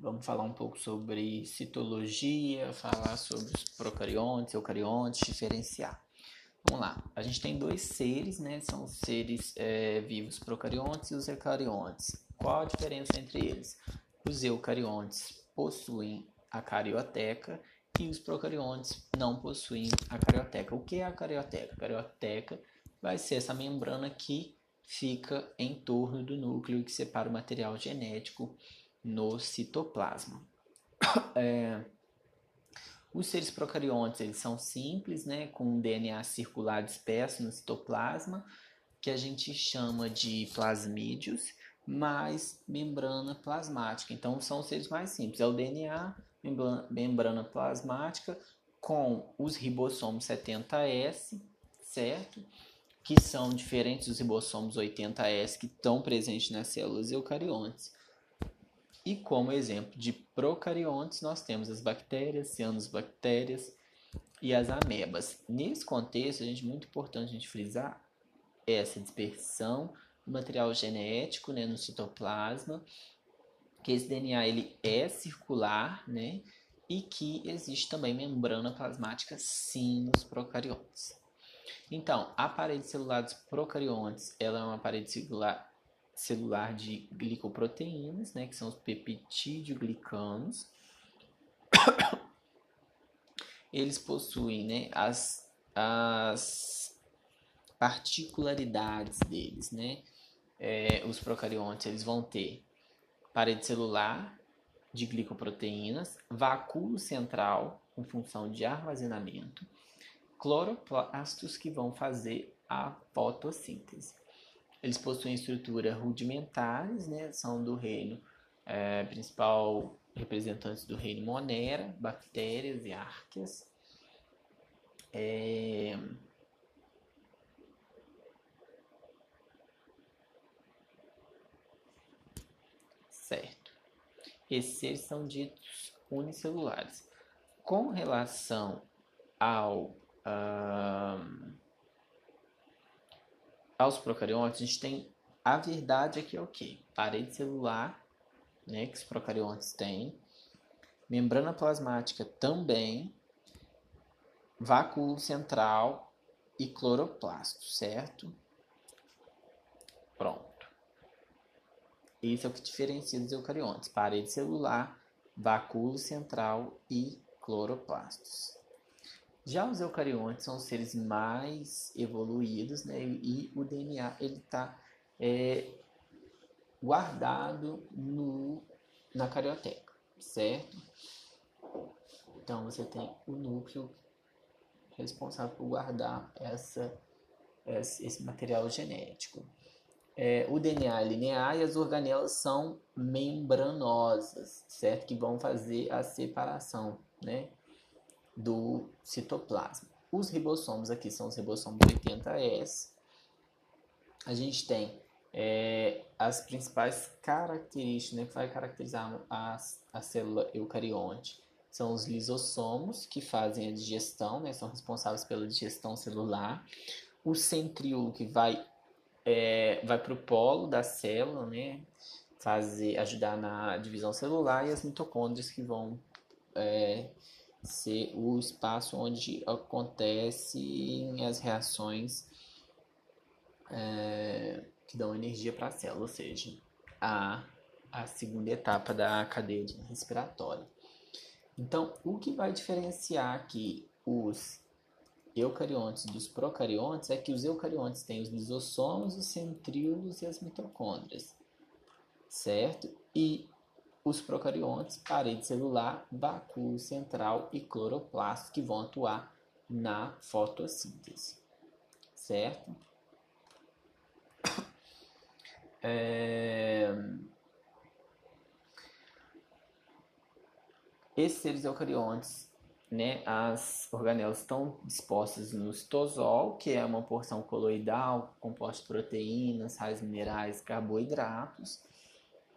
Vamos falar um pouco sobre citologia, falar sobre os procariontes, eucariontes, diferenciar. Vamos lá. A gente tem dois seres, né? São os seres é, vivos procariontes e os eucariontes. Qual a diferença entre eles? Os eucariontes possuem a carioteca e os procariontes não possuem a carioteca. O que é a carioteca? A carioteca vai ser essa membrana que fica em torno do núcleo que separa o material genético no citoplasma. É, os seres procariontes eles são simples, né, com um DNA circular disperso no citoplasma, que a gente chama de plasmídeos, mais membrana plasmática. Então são os seres mais simples. É o DNA, membrana plasmática, com os ribossomos 70S, certo? Que são diferentes dos ribossomos 80S que estão presentes nas células eucariontes. E como exemplo de procariontes, nós temos as bactérias, cianobactérias e as amebas. Nesse contexto, gente, muito importante a gente frisar essa dispersão do material genético né, no citoplasma, que esse DNA ele é circular, né, e que existe também membrana plasmática sim nos procariontes. Então, a parede celular dos procariontes, ela é uma parede celular celular de glicoproteínas, né, que são os peptidioglicanos. Eles possuem né, as, as particularidades deles, né? É, os procariontes eles vão ter parede celular de glicoproteínas, vacúolo central com função de armazenamento, cloroplastos que vão fazer a fotossíntese. Eles possuem estrutura rudimentares, né? São do reino é, principal representantes do reino Monera, bactérias e árqueas. É... Certo. Esses seres são ditos unicelulares. Com relação ao aos procariontes, a gente tem a verdade aqui é o que? Parede celular, né, que os procariontes têm, membrana plasmática também, vácuo central e cloroplasto, certo? Pronto. Isso é o que diferencia dos eucariontes: parede celular, vácuo central e cloroplastos. Já os eucariontes são seres mais evoluídos, né? E o DNA ele está é, guardado no, na carioteca, certo? Então você tem o núcleo responsável por guardar essa, esse material genético. É, o DNA é linear e as organelas são membranosas, certo? Que vão fazer a separação, né? Do citoplasma. Os ribossomos aqui são os ribossomos 80S. A gente tem é, as principais características né, que vai caracterizar a, a célula eucarionte. São os lisossomos, que fazem a digestão, né, são responsáveis pela digestão celular. O centríolo, que vai, é, vai para o polo da célula, né, fazer, ajudar na divisão celular. E as mitocôndrias, que vão é, ser o espaço onde acontecem as reações é, que dão energia para a célula, ou seja, a, a segunda etapa da cadeia respiratória. Então, o que vai diferenciar aqui os eucariontes dos procariontes é que os eucariontes têm os lisossomos, os centríolos e as mitocôndrias, certo? E os procariontes, parede celular, vácuo central e cloroplasto que vão atuar na fotossíntese, certo? É... Esses seres eucariontes, né, as organelas estão dispostas no citosol, que é uma porção coloidal composta de proteínas, sais minerais, carboidratos.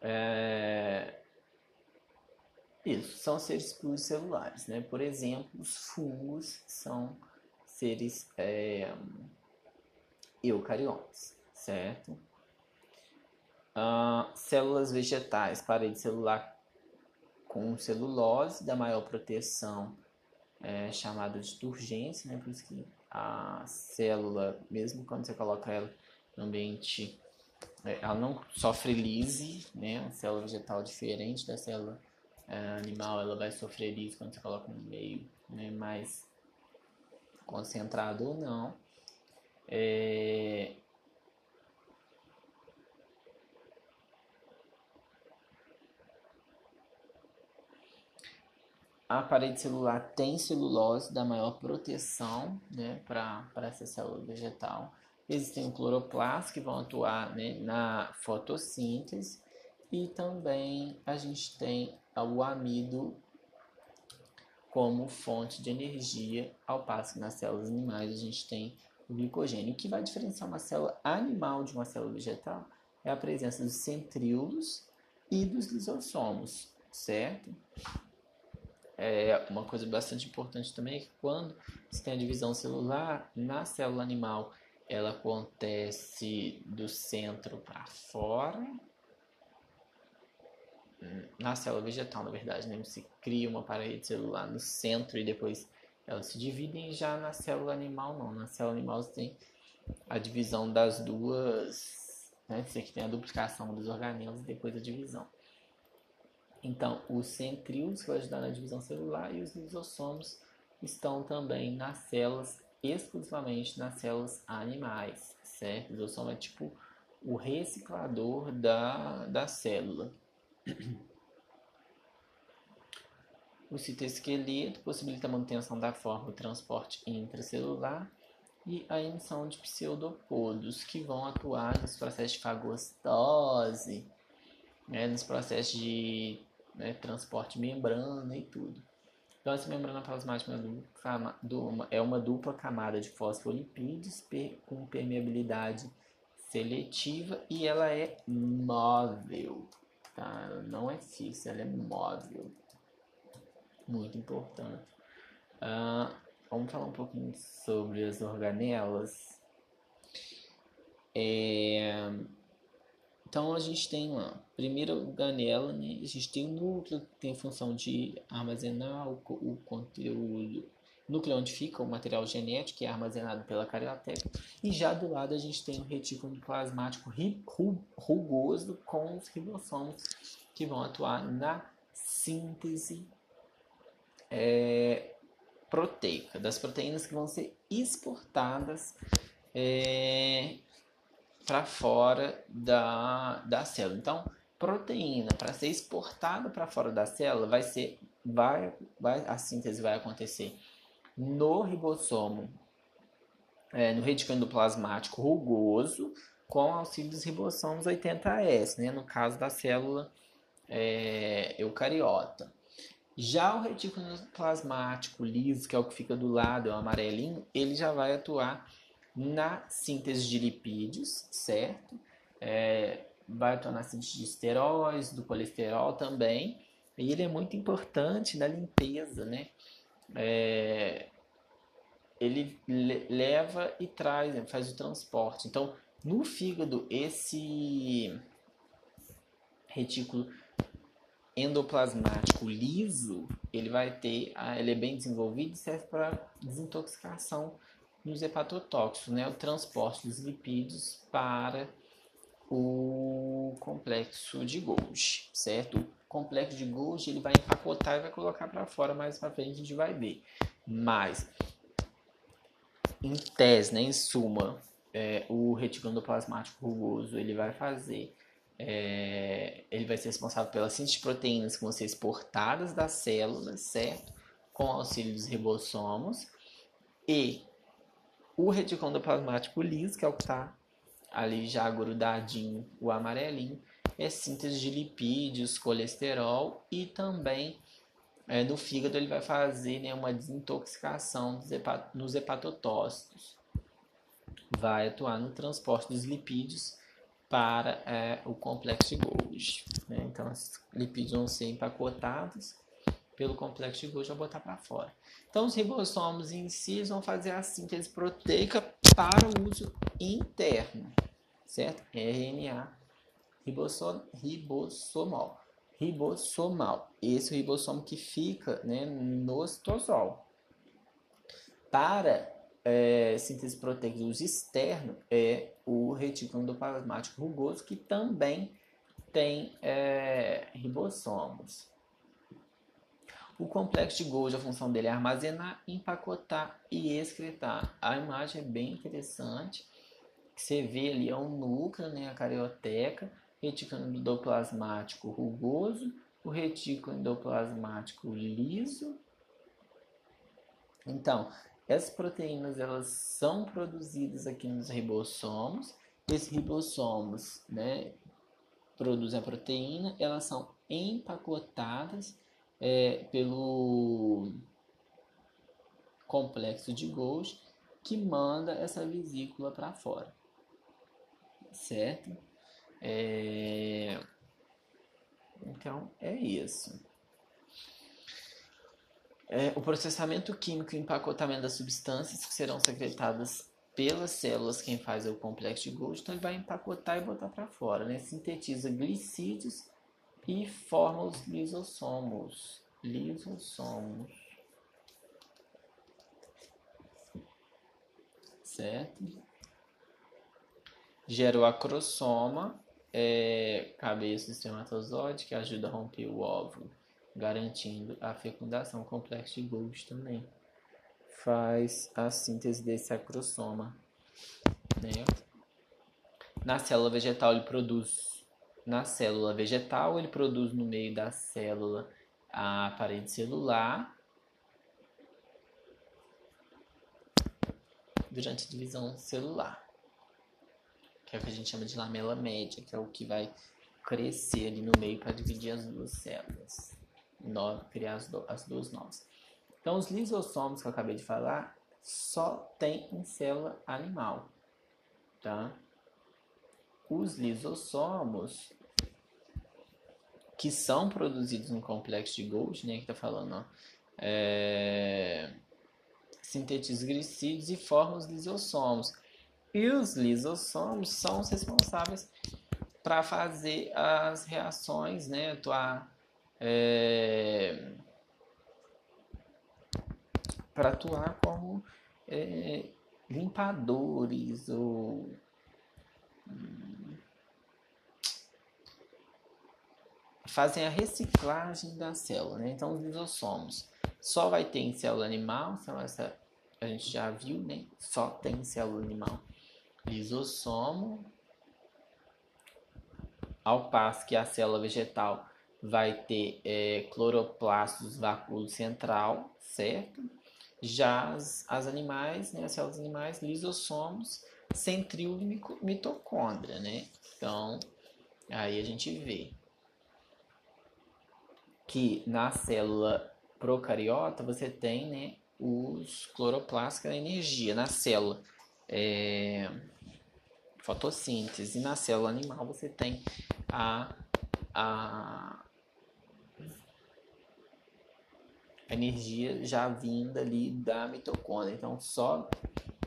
É... Isso, são seres pluricelulares, né? Por exemplo, os fungos são seres é, eucariontes, certo? Uh, células vegetais, parede celular com celulose da maior proteção, é, chamada de turgência, né? Por isso que a célula, mesmo quando você coloca ela no ambiente, é, ela não sofre lise, né? A célula vegetal diferente da célula animal, ela vai sofrer lise quando você coloca no meio né? mais concentrado ou não. É, a parede celular tem celulose da maior proteção né, para essa célula vegetal. Existem cloroplastos que vão atuar né, na fotossíntese e também a gente tem o amido como fonte de energia, ao passo que nas células animais a gente tem o glicogênio. O que vai diferenciar uma célula animal de uma célula vegetal é a presença dos centríolos e dos lisossomos, certo? É uma coisa bastante importante também é que quando você tem a divisão celular, na célula animal ela acontece do centro para fora. Na célula vegetal, na verdade, né? se cria uma parede celular no centro e depois elas se dividem. Já na célula animal, não. Na célula animal você tem a divisão das duas. Né? Você tem a duplicação dos organelos e depois a divisão. Então, os centríolos, que vão ajudar na divisão celular, e os lisossomos estão também nas células, exclusivamente nas células animais, certo? O lisossomo é tipo o reciclador da, da célula. O citoesqueleto possibilita a manutenção da forma e transporte intracelular e a emissão de pseudopodos que vão atuar nos processos de fagostose, né, nos processos de né, transporte membrana e tudo. Então, essa membrana plasmática é uma dupla camada de fosfolipídios com permeabilidade seletiva e ela é móvel, tá? não é fixa, ela é móvel. Muito importante. Uh, vamos falar um pouquinho sobre as organelas. É... Então a gente tem uma primeira organela, né? a gente tem o núcleo que tem função de armazenar o, o conteúdo, núcleo onde fica o material genético que é armazenado pela carioteca, e já do lado a gente tem o retículo plasmático rugoso com os ribossomos que vão atuar na síntese é, proteica das proteínas que vão ser exportadas é, para fora da, da célula. Então, proteína para ser exportada para fora da célula vai ser vai, vai a síntese vai acontecer no ribossomo é, no reticâneo plasmático rugoso com auxílio dos ribossomos 80S, né, no caso da célula é, eucariota. Já o retículo plasmático liso, que é o que fica do lado, é o amarelinho, ele já vai atuar na síntese de lipídios, certo? É, vai atuar na síntese de esteróis, do colesterol também. E ele é muito importante na limpeza, né? É, ele leva e traz, né? faz o transporte. Então, no fígado, esse retículo endoplasmático liso, ele vai ter, ele é bem desenvolvido e serve para desintoxicação nos hepatotóxicos, né, o transporte dos lipídios para o complexo de Golgi, certo? O complexo de Golgi ele vai empacotar e vai colocar para fora mais para frente a gente vai ver. Mas em tese, né, em suma, é, o retículo endoplasmático rugoso ele vai fazer é, ele vai ser responsável pela síntese de proteínas que vão ser exportadas das células, certo? Com auxílio dos ribossomos. E o retículo endoplasmático liso, que é o que está ali já grudadinho, o amarelinho, é síntese de lipídios, colesterol e também é, no fígado ele vai fazer né, uma desintoxicação hepat nos hepatotócitos. Vai atuar no transporte dos lipídios para é, o complexo de Golgi. Né? Então, os lipídios vão ser empacotados pelo complexo de Golgi vai botar para fora. Então, os ribossomos em si vão fazer a síntese proteica para o uso interno, certo? RNA ribossom. Ribossomal. Esse é ribossomo que fica né, no citosol. Para é, síntese proteica de externo é o retículo endoplasmático rugoso, que também tem é, ribossomos. O complexo de Golgi, a função dele é armazenar, empacotar e excretar. A imagem é bem interessante. Você vê ali é um núcleo, né, a carioteca, retículo endoplasmático rugoso, o retículo endoplasmático liso. Então, essas proteínas elas são produzidas aqui nos ribossomos. Esses ribossomos, né, produzem a proteína, elas são empacotadas é, pelo complexo de Golgi que manda essa vesícula para fora, certo? É... Então é isso. É, o processamento químico e empacotamento das substâncias que serão secretadas pelas células quem faz é o complexo de Golgi, então ele vai empacotar e botar para fora, né? Sintetiza glicídios e forma os lisossomos. Lisossomos. Certo? Gera o acrosoma, é, cabeça espermatozoide, que ajuda a romper o óvulo, garantindo a fecundação. O complexo de Golgi também faz a síntese desse acrosoma. Né? Na célula vegetal ele produz na célula vegetal, ele produz no meio da célula a parede celular. Durante a divisão celular, que é o que a gente chama de lamela média, que é o que vai crescer ali no meio para dividir as duas células, criar as, do, as duas novas. Então, os lisossomos que eu acabei de falar só tem em célula animal, tá? os lisossomos que são produzidos no complexo de Golgi, né, que está falando, ó, é, sintetizam glicídios e formam os lisossomos. E os lisossomos são os responsáveis para fazer as reações, né, atuar é, para atuar como é, limpadores ou fazem a reciclagem da célula, né? Então, os lisossomos só vai ter em célula animal, então essa a gente já viu, né? Só tem em célula animal lisossomo, ao passo que a célula vegetal vai ter é, cloroplastos vacúolo central, certo? Já as, as animais, né, as células animais, lisossomos, centríolo mitocôndria, né? Então, aí a gente vê que na célula procariota você tem né, os cloroplastos, que é a energia na célula. É, fotossíntese. Na célula animal você tem a, a energia já vinda ali da mitocôndria. Então, só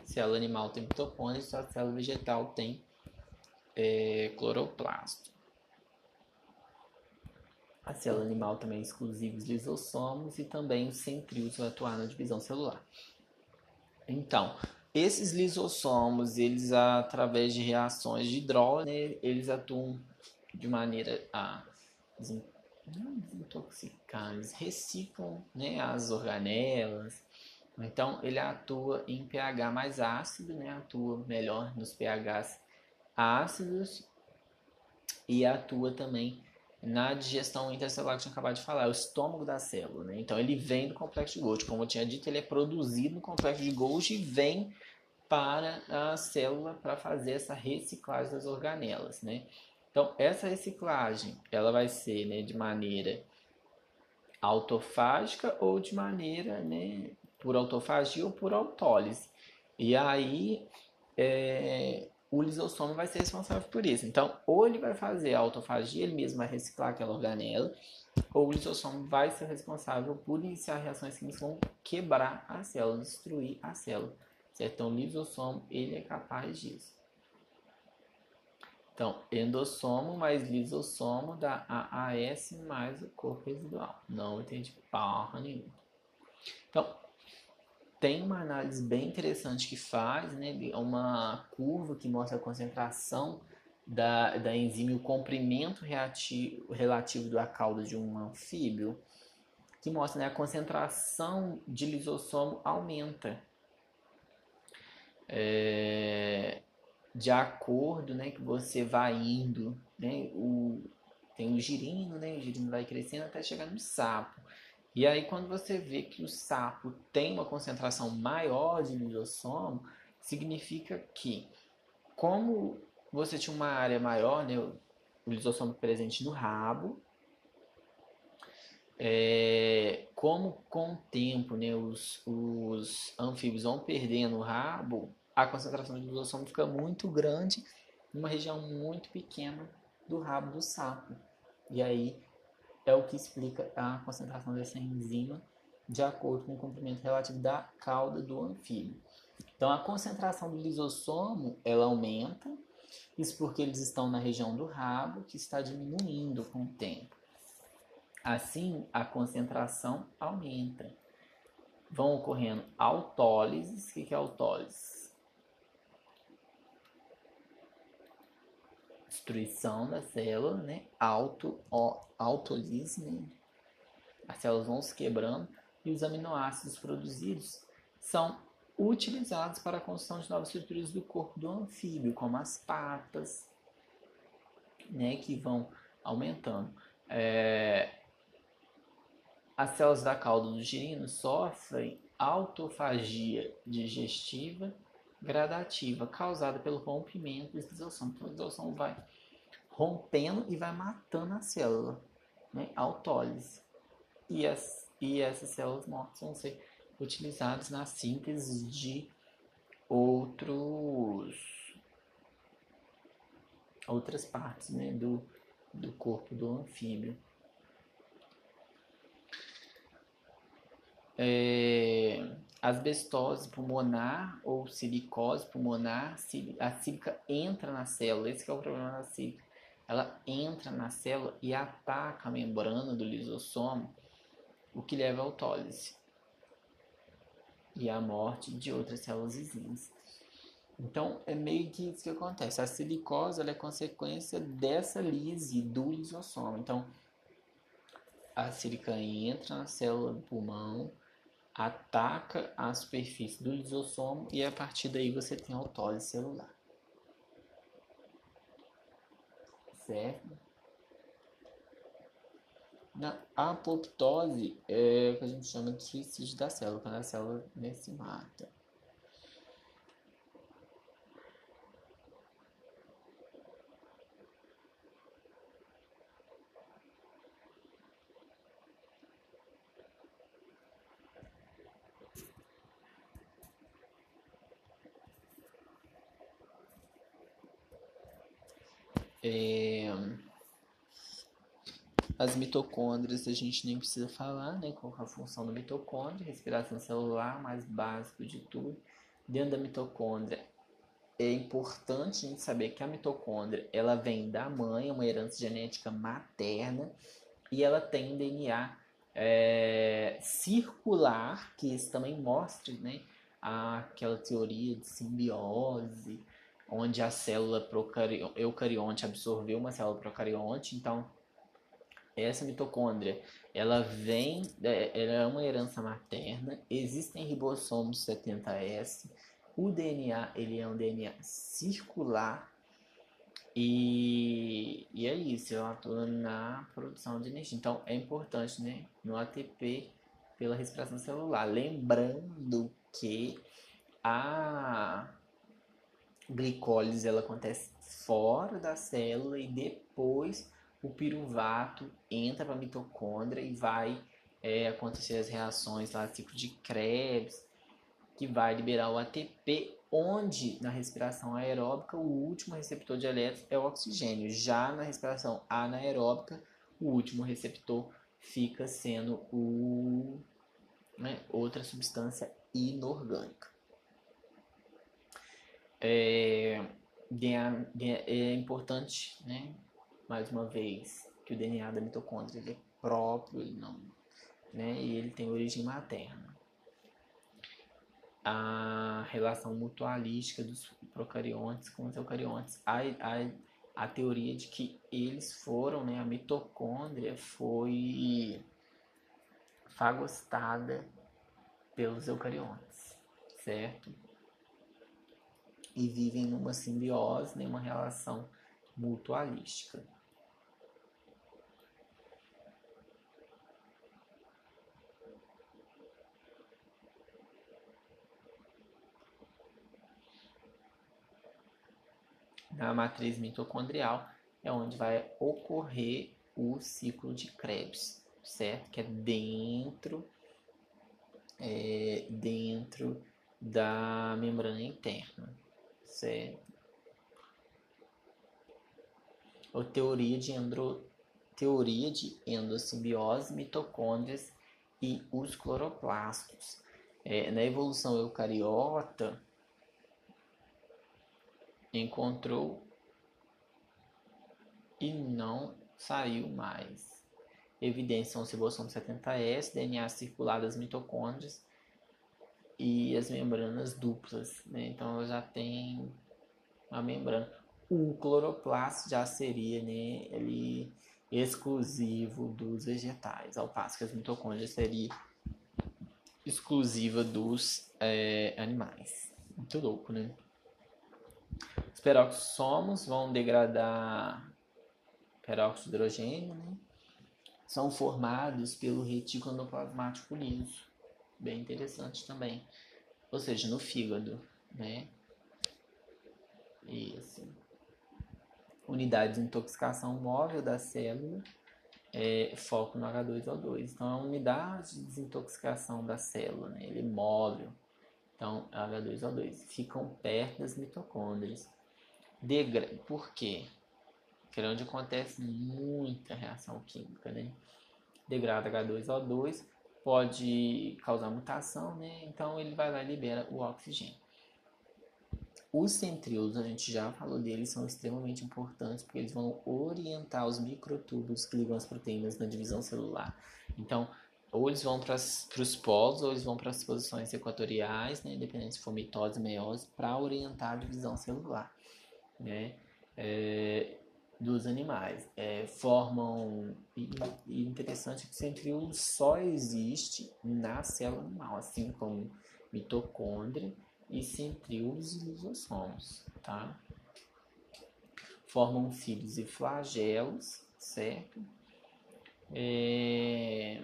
célula animal tem mitocôndria, só célula vegetal tem é, cloroplasto. A célula animal também é exclusiva os lisossomos e também os centríolos vão atuar na divisão celular. Então, esses lisossomos, eles através de reações de hidrólise, né, eles atuam de maneira a desintoxicar, eles reciclam né, as organelas. Então, ele atua em pH mais ácido, né, atua melhor nos pHs ácidos e atua também na digestão intercelular que eu tinha acabado de falar, é o estômago da célula. Né? Então ele vem do complexo de Golgi. Como eu tinha dito, ele é produzido no complexo de Golgi e vem para a célula para fazer essa reciclagem das organelas. Né? Então essa reciclagem ela vai ser né, de maneira autofágica ou de maneira né, por autofagia ou por autólise. E aí é, o lisossomo vai ser responsável por isso. Então, ou ele vai fazer a autofagia, ele mesmo vai reciclar aquela organela, ou o lisossomo vai ser responsável por iniciar reações que vão quebrar a célula, destruir a célula. Certo? Então, o lisossomo ele é capaz disso. Então, endossomo mais lisossomo dá AAS mais o corpo residual. Não entendi porra nenhuma. Então, tem uma análise bem interessante que faz, né? Uma curva que mostra a concentração da, da enzima e o comprimento reativo, relativo da cauda de um anfíbio, que mostra né, a concentração de lisossomo aumenta. É, de acordo né, que você vai indo, né, o, tem o girino, né, o girino vai crescendo até chegar no sapo. E aí quando você vê que o sapo tem uma concentração maior de lisossomo, significa que como você tinha uma área maior, né, o lisossomo presente no rabo, é, como com o tempo né, os, os anfíbios vão perdendo o rabo, a concentração de lisossomo fica muito grande numa região muito pequena do rabo do sapo. E aí é o que explica a concentração dessa enzima de acordo com o comprimento relativo da cauda do anfíbio. Então a concentração do lisossomo ela aumenta isso porque eles estão na região do rabo, que está diminuindo com o tempo. Assim, a concentração aumenta. Vão ocorrendo autólises. O que é autólise? Destruição da célula, né? Auto, ó? As células vão se quebrando e os aminoácidos produzidos são utilizados para a construção de novas estruturas do corpo do anfíbio, como as patas, né, que vão aumentando. É... As células da cauda do girino sofrem autofagia digestiva gradativa causada pelo rompimento do exossomo. Então, o exossomo vai rompendo e vai matando a célula, né? autólise. E, as, e essas células mortas vão ser utilizados na síntese de outros outras partes né, do, do corpo do anfíbio. É, asbestose pulmonar ou silicose pulmonar, a sílica entra na célula, esse é o problema da sílica. Ela entra na célula e ataca a membrana do lisossomo, o que leva à autólise e a morte de outras células vizinhas. Então, é meio que isso que acontece. A silicose é consequência dessa lise do lisossomo. Então, a sílica entra na célula do pulmão, ataca a superfície do lisossomo e a partir daí você tem autólise celular. Certo? Na apoptose é o que a gente chama de suicídio da célula, quando a célula né, se mata. É... As mitocôndrias a gente nem precisa falar, né? Qual é a função da mitocôndria, respiração celular, mais básico de tudo. Dentro da mitocôndria é importante a gente saber que a mitocôndria ela vem da mãe, é uma herança genética materna e ela tem DNA é, circular, que isso também mostra, né? Aquela teoria de simbiose, onde a célula eucarionte absorveu uma célula procarionte, então essa mitocôndria, ela vem, é, ela é uma herança materna, existem ribossomos 70S, o DNA, ele é um DNA circular, e, e é isso, ela atua na produção de energia. Então, é importante, né, no ATP, pela respiração celular. Lembrando que a glicólise, ela acontece fora da célula e depois o piruvato entra para a mitocôndria e vai é, acontecer as reações lá, ciclo de Krebs, que vai liberar o ATP, onde na respiração aeróbica o último receptor de elétrons é o oxigênio. Já na respiração anaeróbica, o último receptor fica sendo o, né, outra substância inorgânica. É, é importante, né? Mais uma vez, que o DNA da mitocôndria é próprio, ele não, né? E ele tem origem materna. A relação mutualística dos procariontes com os eucariontes. A, a, a teoria de que eles foram, né? A mitocôndria foi fagostada pelos eucariontes, certo? E vivem numa simbiose, numa relação mutualística. Na matriz mitocondrial é onde vai ocorrer o ciclo de Krebs, certo? Que é dentro é, dentro da membrana interna, certo? Ou teoria de, endro, teoria de endossimbiose, mitocôndrias e os cloroplastos. É, na evolução eucariota, encontrou e não saiu mais evidênciam o cibossomo 70S, DNA circular das mitocôndrias e as membranas duplas, né? Então ela já tem a membrana. O cloroplasto já seria, né, ele exclusivo dos vegetais, ao passo que as mitocôndrias seria exclusiva dos é, animais. Muito louco, né? Os peroxissomos vão degradar peróxido de hidrogênio, né? são formados pelo retículo endoplasmático liso. Bem interessante também. Ou seja, no fígado, né? Isso. Unidade de intoxicação móvel da célula, é, foco no H2O2. Então, é a unidade de desintoxicação da célula, né? Ele é móvel. Então, H2O2. Ficam perto das mitocôndrias. Degra... Por quê? que é onde acontece muita reação química, né? Degrada H2O2, pode causar mutação, né? Então ele vai lá e libera o oxigênio. Os centríolos, a gente já falou deles, são extremamente importantes porque eles vão orientar os microtúbulos que ligam as proteínas na divisão celular. Então, ou eles vão para os polos, ou eles vão para as posições equatoriais, né, independente se for mitose, meiose, para orientar a divisão celular. Né? É, dos animais. É, formam. E, interessante é que centríolo só existe na célula animal, assim como mitocôndria e centríolos e lisossomos, tá? Formam cílios e flagelos, certo? É...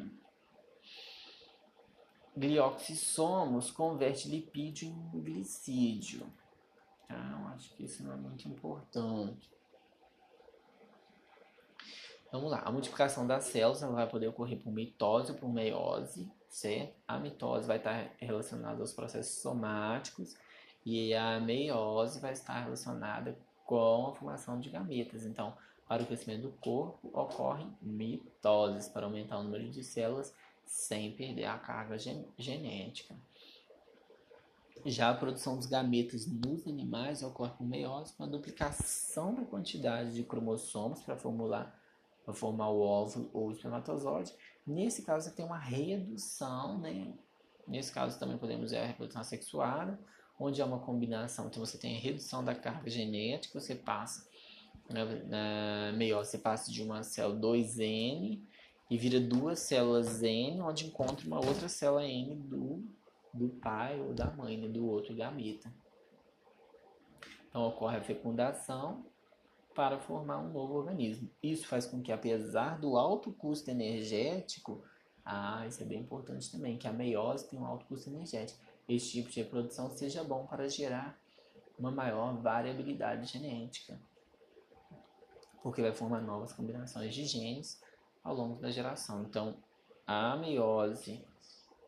Glioxissomos converte lipídio em glicídio. Então, acho que isso não é muito importante. Vamos lá, a multiplicação das células ela vai poder ocorrer por mitose ou por meiose, certo? A mitose vai estar relacionada aos processos somáticos e a meiose vai estar relacionada com a formação de gametas. Então, para o crescimento do corpo, ocorrem mitoses para aumentar o número de células sem perder a carga gen genética. Já a produção dos gametas nos animais ocorre por meiose, com a duplicação da quantidade de cromossomos para formular formar o óvulo ou o espermatozoide. Nesse caso, você tem uma redução, né? Nesse caso, também podemos ver a reprodução sexuada, onde há uma combinação. Então, você tem a redução da carga genética, você passa, na, meiose, você passa de uma célula 2N e vira duas células N, onde encontra uma outra célula N do, do pai ou da mãe, né? do outro gameta. Então, ocorre a fecundação para formar um novo organismo. Isso faz com que, apesar do alto custo energético, ah, isso é bem importante também, que a meiose tem um alto custo energético. Esse tipo de reprodução seja bom para gerar uma maior variabilidade genética, porque vai formar novas combinações de genes ao longo da geração. Então, a meiose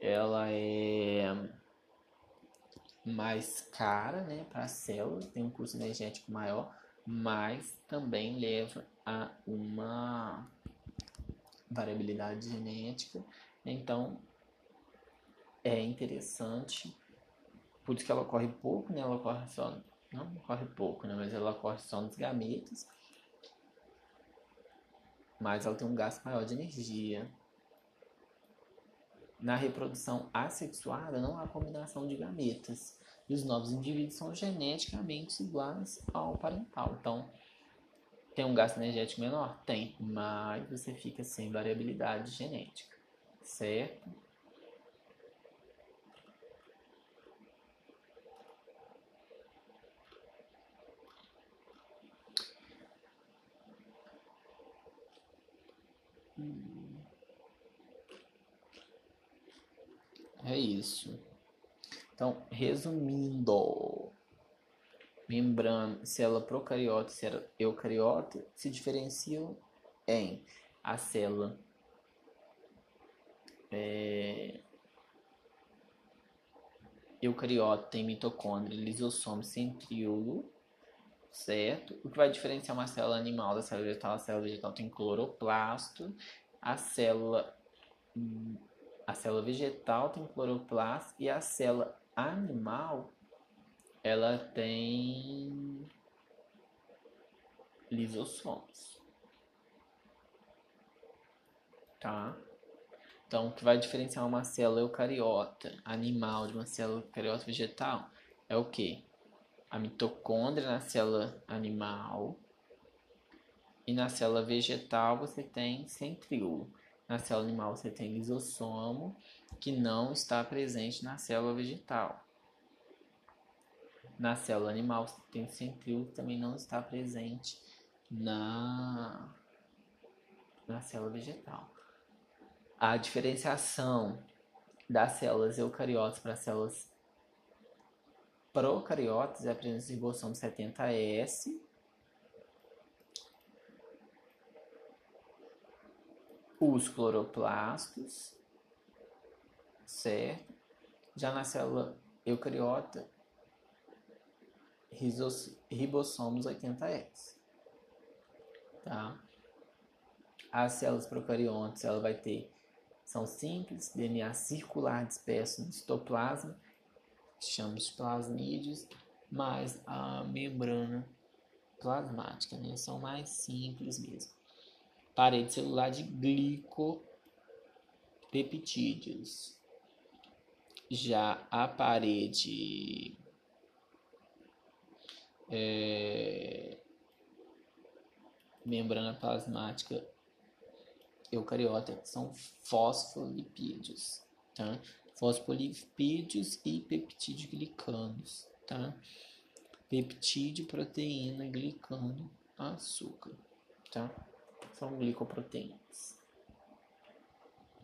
ela é mais cara né, para a célula, tem um custo energético maior, mas também leva a uma variabilidade genética. Então, é interessante, por isso que ela ocorre pouco, né? ela ocorre só não ocorre pouco, né? Mas ela ocorre só nos gametas. Mas ela tem um gasto maior de energia. Na reprodução assexuada não há combinação de gametas. Os novos indivíduos são geneticamente iguais ao parental. Então, tem um gasto energético menor? Tem, mas você fica sem variabilidade genética, certo? É isso. Então, resumindo, membrana, célula procariota e célula eucariota se diferenciam em a célula é, eucariota tem mitocôndria, lisossomo, centríolo, certo? O que vai diferenciar uma célula animal da célula vegetal? A célula vegetal tem cloroplasto, a célula a célula vegetal tem cloroplasto e a célula animal ela tem lisossomos. Tá? Então, o que vai diferenciar uma célula eucariota animal de uma célula eucariota vegetal é o que? A mitocôndria na célula animal e na célula vegetal você tem centríolo. Na célula animal você tem lisossomo, que não está presente na célula vegetal. Na célula animal você tem centríolo, que também não está presente na, na célula vegetal. A diferenciação das células eucariotas para células procariotas é a presença de ribossomo 70S os cloroplastos, certo? Já na célula eucariota, ribossomos 80S, tá? As células procariontes, ela vai ter, são simples, DNA circular disperso no citoplasma, chamamos de plasmídeos, mas a membrana plasmática, né? São mais simples mesmo parede celular de glicopeptídeos. Já a parede é, membrana plasmática eucariota são fosfolipídios, tá? Fosfolipídios e peptídeo glicanos, tá? Peptídeo, proteína, glicano, açúcar, tá? São glicoproteínas.